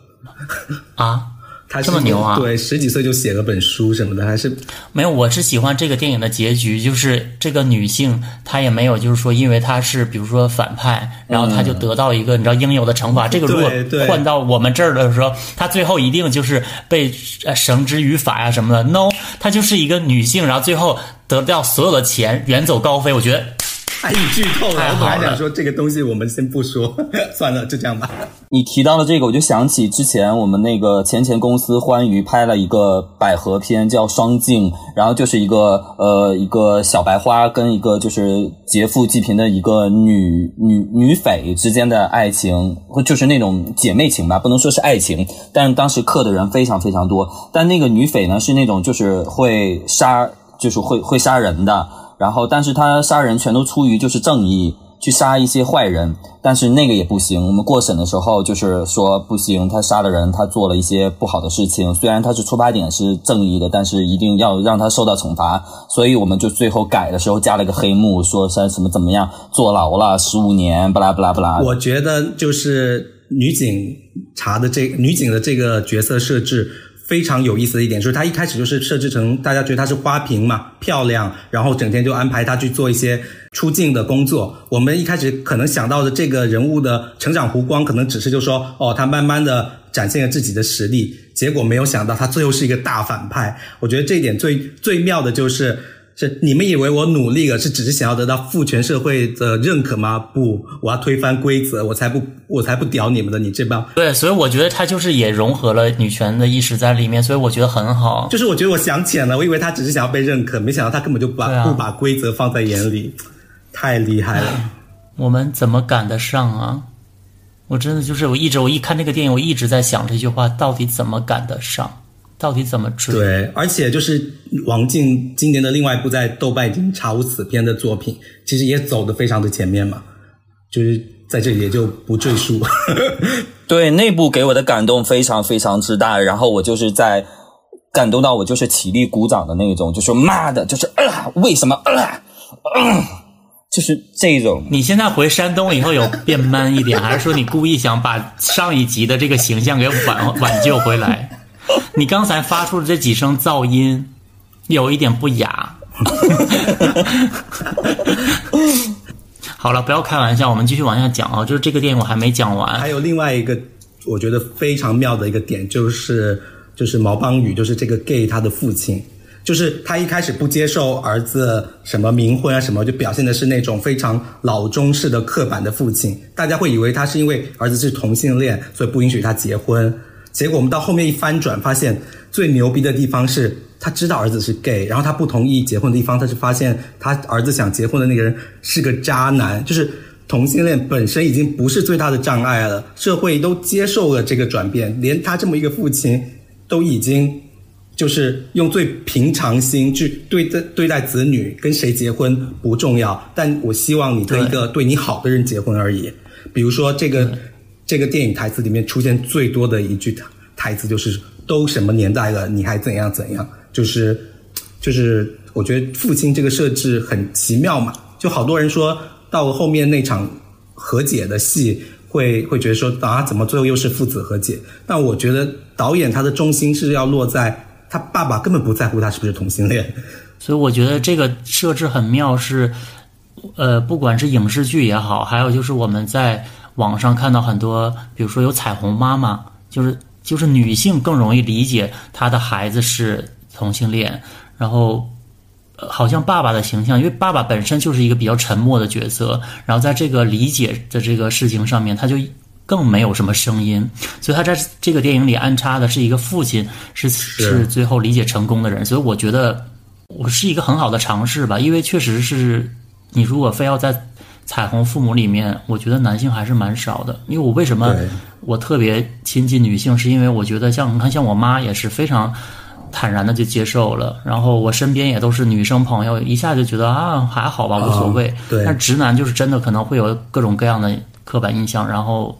啊。这么牛啊！对，十几岁就写了本书什么的，还是没有。我是喜欢这个电影的结局，就是这个女性她也没有，就是说因为她是比如说反派，然后她就得到一个你知道应有的惩罚。这个如果换到我们这儿的时候，她最后一定就是被绳之于法呀什么的。No，她就是一个女性，然后最后得到所有的钱，远走高飞。我觉得。还剧透了，我本来想说这个东西我们先不说，算了，就这样吧。你提到了这个，我就想起之前我们那个前前公司欢娱拍了一个百合片，叫《双镜》，然后就是一个呃一个小白花跟一个就是劫富济贫的一个女女女匪之间的爱情，或就是那种姐妹情吧，不能说是爱情，但是当时刻的人非常非常多。但那个女匪呢是那种就是会杀，就是会会杀人的。然后，但是他杀人全都出于就是正义，去杀一些坏人，但是那个也不行。我们过审的时候就是说不行，他杀了人，他做了一些不好的事情。虽然他是出发点是正义的，但是一定要让他受到惩罚。所以我们就最后改的时候加了个黑幕，说是什么怎么样坐牢了十五年，不啦不啦不啦。我觉得就是女警查的这女警的这个角色设置。非常有意思的一点就是，他一开始就是设置成大家觉得他是花瓶嘛，漂亮，然后整天就安排他去做一些出镜的工作。我们一开始可能想到的这个人物的成长弧光，可能只是就说，哦，他慢慢的展现了自己的实力，结果没有想到他最后是一个大反派。我觉得这一点最最妙的就是。是你们以为我努力了，是只是想要得到父权社会的认可吗？不，我要推翻规则，我才不，我才不屌你们的，你这帮。对，所以我觉得他就是也融合了女权的意识在里面，所以我觉得很好。就是我觉得我想浅了，我以为他只是想要被认可，没想到他根本就把不把规则放在眼里，太厉害了。我们怎么赶得上啊？我真的就是我一直我一看这个电影，我一直在想这句话，到底怎么赶得上？到底怎么追？对，而且就是王静今年的另外一部在豆瓣已经查无此片的作品，其实也走的非常的前面嘛，就是在这里也就不赘述。对，那部给我的感动非常非常之大，然后我就是在感动到我就是起立鼓掌的那种，就是妈的，就是啊，为什么啊，就是这种。你现在回山东以后有变 man 一点，还是说你故意想把上一集的这个形象给挽挽救回来？你刚才发出的这几声噪音，有一点不雅。好了，不要开玩笑，我们继续往下讲啊。就是这个电影我还没讲完，还有另外一个我觉得非常妙的一个点，就是就是毛邦宇，就是这个 gay 他的父亲，就是他一开始不接受儿子什么冥婚啊什么，就表现的是那种非常老中式的刻板的父亲，大家会以为他是因为儿子是同性恋，所以不允许他结婚。结果我们到后面一翻转，发现最牛逼的地方是。他知道儿子是 gay，然后他不同意结婚的地方，他是发现他儿子想结婚的那个人是个渣男，就是同性恋本身已经不是最大的障碍了，社会都接受了这个转变，连他这么一个父亲都已经就是用最平常心去对待对待子女，跟谁结婚不重要，但我希望你跟一个对你好的人结婚而已。比如说这个这个电影台词里面出现最多的一句台词就是“都什么年代了，你还怎样怎样”。就是，就是我觉得父亲这个设置很奇妙嘛，就好多人说到后面那场和解的戏，会会觉得说啊，怎么最后又是父子和解？但我觉得导演他的中心是要落在他爸爸根本不在乎他是不是同性恋，所以我觉得这个设置很妙，是呃，不管是影视剧也好，还有就是我们在网上看到很多，比如说有彩虹妈妈，就是就是女性更容易理解她的孩子是。同性恋，然后好像爸爸的形象，因为爸爸本身就是一个比较沉默的角色，然后在这个理解的这个事情上面，他就更没有什么声音，所以他在这个电影里安插的是一个父亲，是是最后理解成功的人，所以我觉得我是一个很好的尝试吧，因为确实是你如果非要在彩虹父母里面，我觉得男性还是蛮少的，因为我为什么我特别亲近女性，是因为我觉得像你看像我妈也是非常。坦然的就接受了，然后我身边也都是女生朋友，一下就觉得啊还好吧，无所谓。对，但直男就是真的可能会有各种各样的刻板印象，然后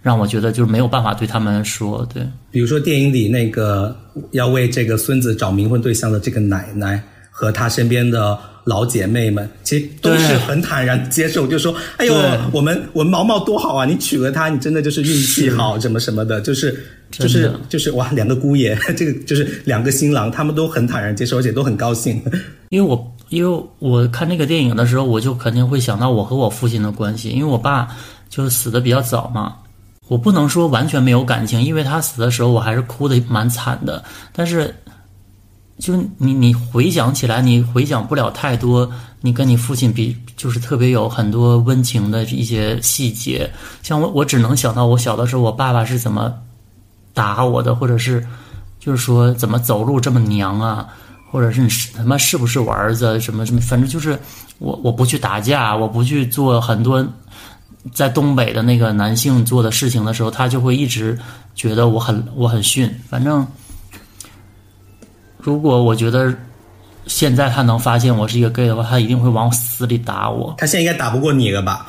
让我觉得就是没有办法对他们说。对，比如说电影里那个要为这个孙子找冥婚对象的这个奶奶和她身边的。老姐妹们其实都是很坦然接受，就说：“哎呦，我们我们毛毛多好啊！你娶了她，你真的就是运气好，什么什么的，就是就是就是哇，两个姑爷，这个就是两个新郎，他们都很坦然接受，而且都很高兴。因为我因为我看那个电影的时候，我就肯定会想到我和我父亲的关系，因为我爸就死的比较早嘛，我不能说完全没有感情，因为他死的时候我还是哭的蛮惨的，但是。就你，你回想起来，你回想不了太多。你跟你父亲比，就是特别有很多温情的一些细节。像我，我只能想到我小的时候，我爸爸是怎么打我的，或者是就是说怎么走路这么娘啊，或者是你是他妈是不是我儿子？什么什么，反正就是我我不去打架，我不去做很多在东北的那个男性做的事情的时候，他就会一直觉得我很我很逊。反正。如果我觉得现在他能发现我是一个 gay 的话，他一定会往死里打我。他现在应该打不过你了吧？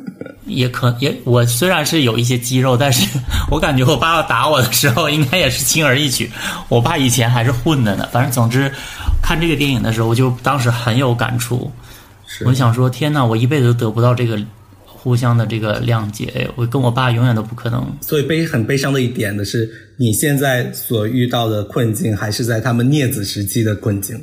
也可也，我虽然是有一些肌肉，但是我感觉我爸爸打我的时候应该也是轻而易举。我爸以前还是混的呢。反正总之，看这个电影的时候，我就当时很有感触。我想说，天哪，我一辈子都得不到这个。互相的这个谅解，我跟我爸永远都不可能。所以悲很悲伤的一点的是，你现在所遇到的困境，还是在他们镊子时期的困境。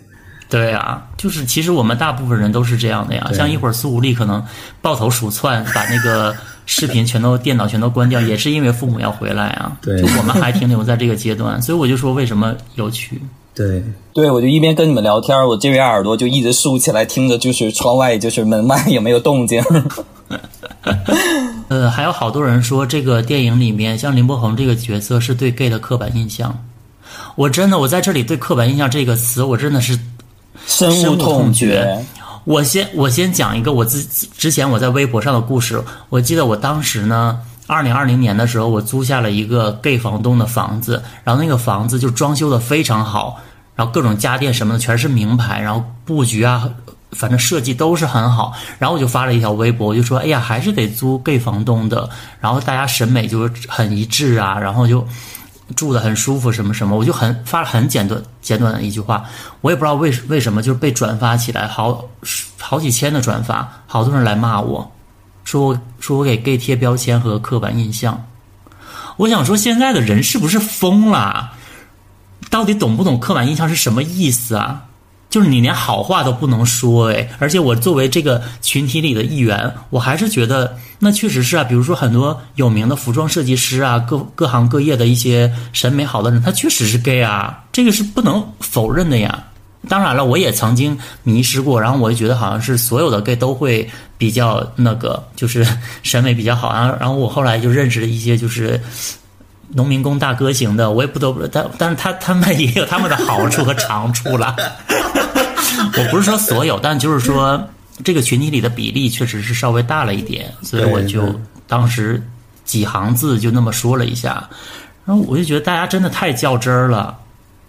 对啊，就是其实我们大部分人都是这样的呀。像一会儿苏无力可能抱头鼠窜，把那个视频全都、电脑全都关掉，也是因为父母要回来啊。对，就我们还停留在这个阶段，所以我就说为什么有趣。对，对我就一边跟你们聊天，我这边耳朵就一直竖起来听着，就是窗外，就是门外有没有动静。呃，还有好多人说这个电影里面，像林柏宏这个角色是对 gay 的刻板印象。我真的，我在这里对“刻板印象”这个词，我真的是深恶痛绝。我先我先讲一个我自之前我在微博上的故事。我记得我当时呢，二零二零年的时候，我租下了一个 gay 房东的房子，然后那个房子就装修的非常好，然后各种家电什么的全是名牌，然后布局啊。反正设计都是很好，然后我就发了一条微博，我就说：“哎呀，还是得租 gay 房东的。”然后大家审美就是很一致啊，然后就住的很舒服，什么什么，我就很发了很简短简短的一句话，我也不知道为为什么就是被转发起来，好好几千的转发，好多人来骂我，说我说我给 gay 贴标签和刻板印象。我想说，现在的人是不是疯了？到底懂不懂刻板印象是什么意思啊？就是你连好话都不能说哎，而且我作为这个群体里的一员，我还是觉得那确实是啊。比如说很多有名的服装设计师啊，各各行各业的一些审美好的人，他确实是 gay 啊，这个是不能否认的呀。当然了，我也曾经迷失过，然后我就觉得好像是所有的 gay 都会比较那个，就是 审美比较好啊。然后我后来就认识了一些就是农民工大哥型的，我也不得不，但但是他他们也有他们的好处和长处了。我不是说所有，但就是说这个群体里的比例确实是稍微大了一点，所以我就当时几行字就那么说了一下，然后我就觉得大家真的太较真儿了，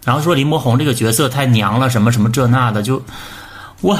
然后说林柏宏这个角色太娘了，什么什么这那的，就我，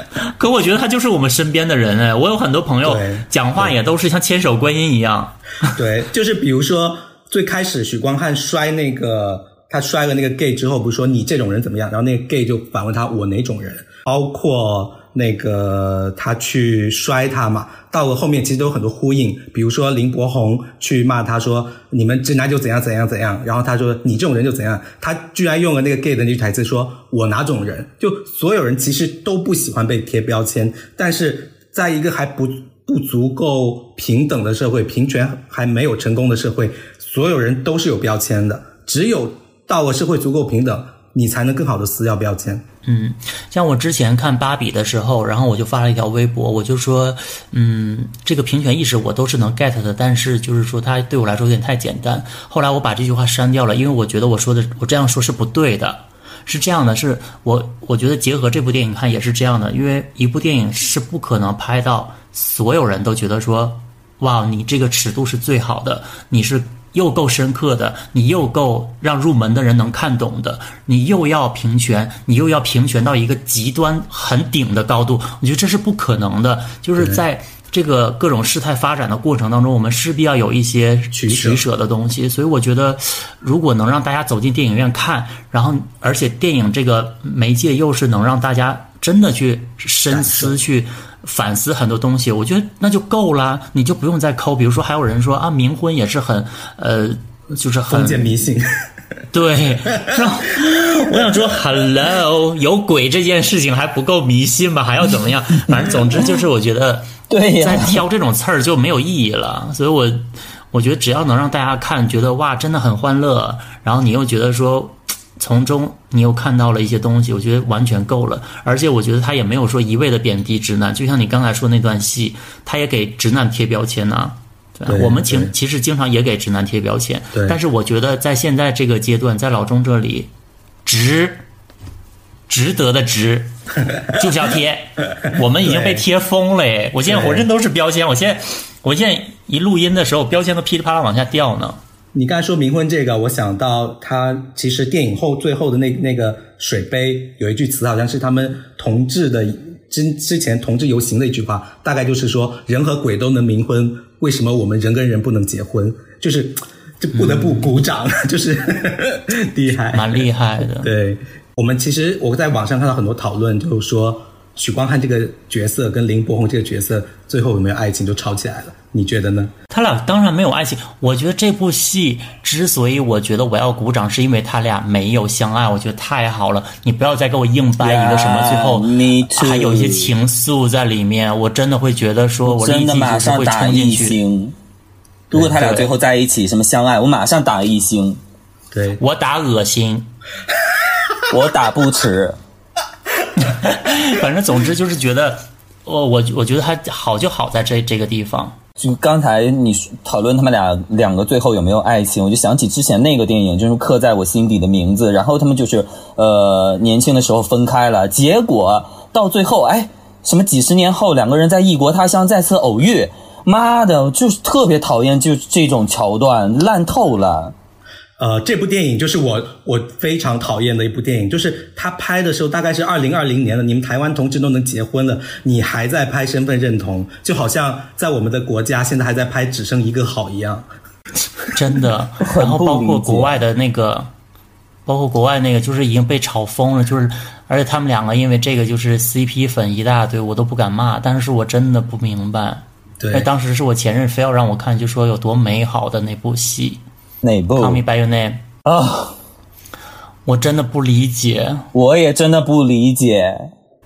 可我觉得他就是我们身边的人哎，我有很多朋友讲话也都是像千手观音一样，对，就是比如说最开始许光汉摔那个。他摔了那个 gay 之后，不是说你这种人怎么样？然后那个 gay 就反问他我哪种人？包括那个他去摔他嘛，到了后面其实都有很多呼应。比如说林柏宏去骂他说你们直男就怎样怎样怎样，然后他说你这种人就怎样。他居然用了那个 gay 的那句台词说我哪种人？就所有人其实都不喜欢被贴标签，但是在一个还不不足够平等的社会，平权还没有成功的社会，所有人都是有标签的，只有。到了社会足够平等，你才能更好的撕掉标签。嗯，像我之前看芭比的时候，然后我就发了一条微博，我就说，嗯，这个平权意识我都是能 get 的，但是就是说它对我来说有点太简单。后来我把这句话删掉了，因为我觉得我说的我这样说是不对的。是这样的，是我我觉得结合这部电影看也是这样的，因为一部电影是不可能拍到所有人都觉得说，哇，你这个尺度是最好的，你是。又够深刻的，你又够让入门的人能看懂的，你又要平权，你又要平权到一个极端很顶的高度，我觉得这是不可能的。就是在这个各种事态发展的过程当中，我们势必要有一些取舍的东西。所以我觉得，如果能让大家走进电影院看，然后而且电影这个媒介又是能让大家真的去深思去。反思很多东西，我觉得那就够了，你就不用再抠。比如说，还有人说啊，冥婚也是很，呃，就是很封建迷信。对，我想说，Hello，有鬼这件事情还不够迷信吗？还要怎么样？反正总之就是，我觉得，对，再挑这种刺儿就没有意义了。所以我我觉得，只要能让大家看，觉得哇，真的很欢乐，然后你又觉得说。从中你又看到了一些东西，我觉得完全够了。而且我觉得他也没有说一味的贬低直男，就像你刚才说那段戏，他也给直男贴标签呢。对，我们其其实经常也给直男贴标签。但是我觉得在现在这个阶段，在老钟这里，值值得的值 就是要贴。我们已经被贴疯了诶！我现在浑身都是标签，我现在我现在一录音的时候，标签都噼里啪啦往下掉呢。你刚才说冥婚这个，我想到他其实电影后最后的那那个水杯有一句词，好像是他们同志的之之前同志游行的一句话，大概就是说人和鬼都能冥婚，为什么我们人跟人不能结婚？就是就不得不鼓掌，就是 厉害，蛮厉害的。对我们其实我在网上看到很多讨论，就是说。许光汉这个角色跟林柏宏这个角色最后有没有爱情就吵起来了？你觉得呢？他俩当然没有爱情。我觉得这部戏之所以我觉得我要鼓掌，是因为他俩没有相爱。我觉得太好了，你不要再给我硬掰一个什么，最后还有一些情愫在里面。我真的会觉得说，我真的马上打一星。如果他俩最后在一起，什么相爱，我马上打一星。对我打恶心，我打不耻。反正总之就是觉得，我我我觉得他好就好在这这个地方。就刚才你讨论他们俩两个最后有没有爱情，我就想起之前那个电影，就是刻在我心底的名字。然后他们就是呃年轻的时候分开了，结果到最后，哎，什么几十年后两个人在异国他乡再次偶遇，妈的，就是特别讨厌就这种桥段，烂透了。呃，这部电影就是我我非常讨厌的一部电影，就是他拍的时候大概是二零二零年了，你们台湾同志都能结婚了，你还在拍身份认同，就好像在我们的国家现在还在拍只剩一个好一样，真的。然后包括国外的那个，包括国外那个，就是已经被炒疯了，就是而且他们两个因为这个就是 CP 粉一大堆，我都不敢骂，但是我真的不明白，对，当时是我前任非要让我看，就说有多美好的那部戏。哪部？Call me by your name。啊，我真的不理解，我也真的不理解。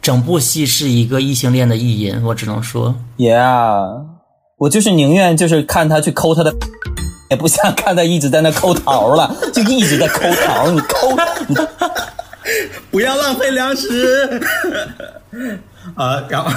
整部戏是一个异性恋的意淫，我只能说，Yeah，我就是宁愿就是看他去抠他的，也不想看他一直在那抠桃了，就一直在抠桃，你抠你 不要浪费粮食。啊，然后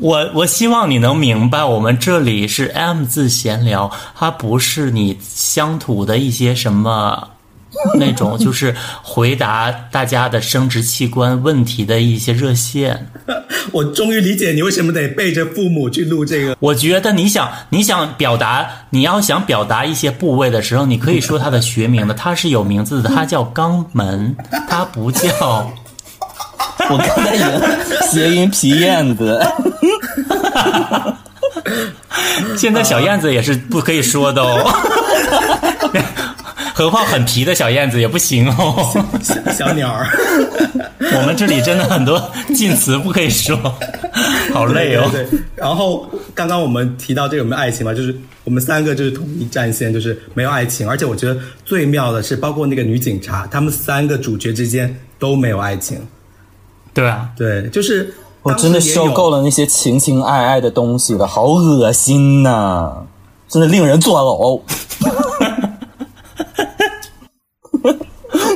我我希望你能明白，我们这里是 M 字闲聊，它不是你乡土的一些什么 那种，就是回答大家的生殖器官问题的一些热线。我终于理解你为什么得背着父母去录这个。我觉得你想你想表达，你要想表达一些部位的时候，你可以说它的学名的，它是有名字的，它叫肛门，它不叫。我刚才已经谐音皮燕子，现在小燕子也是不可以说的哦，何况很皮的小燕子也不行哦。小小鸟儿，我们这里真的很多禁词不可以说，好累哦。对对对然后刚刚我们提到这个有没有爱情嘛？就是我们三个就是统一战线，就是没有爱情。而且我觉得最妙的是，包括那个女警察，他们三个主角之间都没有爱情。对啊，对，就是我真的受够了。那些情情爱爱的东西了，好恶心呐、真的令人作呕。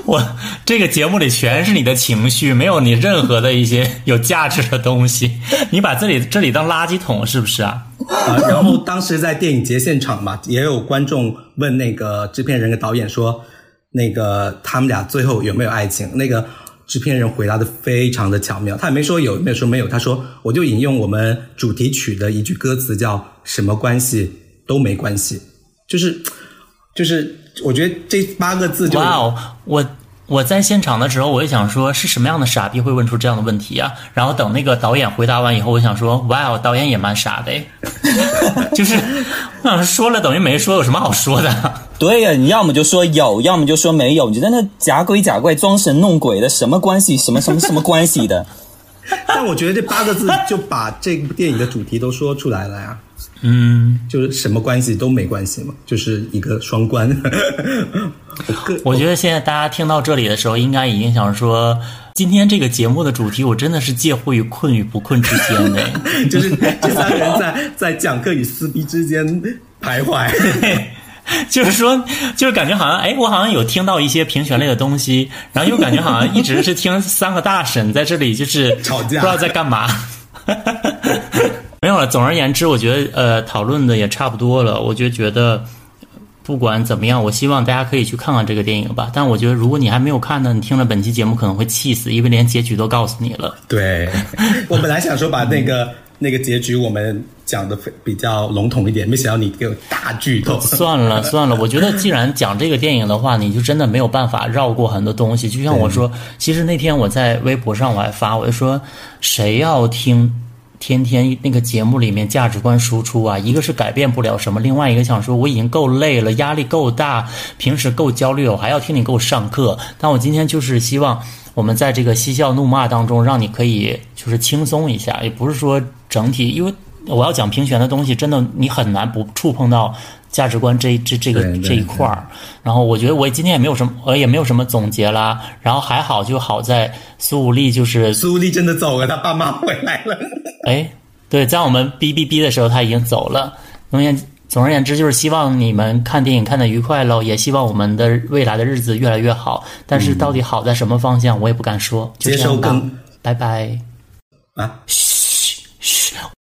我这个节目里全是你的情绪，没有你任何的一些有价值的东西。你把这里这里当垃圾桶是不是啊？啊，然后当时在电影节现场嘛，也有观众问那个制片人跟导演说，那个他们俩最后有没有爱情？那个制片人回答的非常的巧妙，他也没说有，没有说没有，他说我就引用我们主题曲的一句歌词，叫“什么关系都没关系”，就是就是，我觉得这八个字就，我我在现场的时候，我就想说，是什么样的傻逼会问出这样的问题啊？然后等那个导演回答完以后，我想说，哇哦，导演也蛮傻的诶，就是我想说说了等于没说，有什么好说的？对呀、你要么就说有，要么就说没有，你就在那假鬼假怪、装神弄鬼的，什么关系？什么什么什么关系的？但我觉得这八个字就把这部电影的主题都说出来了呀。嗯，就是什么关系都没关系嘛，就是一个双关。我觉得现在大家听到这里的时候，应该已经想说，今天这个节目的主题，我真的是介乎于困与不困之间的。就是这三个人在 在讲课与撕逼之间徘徊。就是说，就是感觉好像，哎，我好像有听到一些评选类的东西，然后又感觉好像一直是听三个大神在这里就是吵架不知道在干嘛。没有了。总而言之，我觉得呃，讨论的也差不多了。我就觉得，不管怎么样，我希望大家可以去看看这个电影吧。但我觉得，如果你还没有看呢，你听了本期节目可能会气死，因为连结局都告诉你了。对，我本来想说把那个那个结局我们讲的比较笼统一点，没想到你给我大剧透。算了算了，我觉得既然讲这个电影的话，你就真的没有办法绕过很多东西。就像我说，其实那天我在微博上我还发，我就说谁要听天天那个节目里面价值观输出啊，一个是改变不了什么，另外一个想说我已经够累了，压力够大，平时够焦虑，我还要听你给我上课。但我今天就是希望我们在这个嬉笑怒骂当中，让你可以就是轻松一下，也不是说整体，因为我要讲平权的东西，真的你很难不触碰到价值观这这这个这一块儿。然后我觉得我今天也没有什么，我也没有什么总结啦。然后还好就好在苏武力就是苏武力真的走了，他爸妈回来了。哎，对，在我们哔哔哔的时候他已经走了。总而言总而言之，就是希望你们看电影看的愉快喽，也希望我们的未来的日子越来越好。但是到底好在什么方向，我也不敢说。就接受更拜拜。啊，嘘。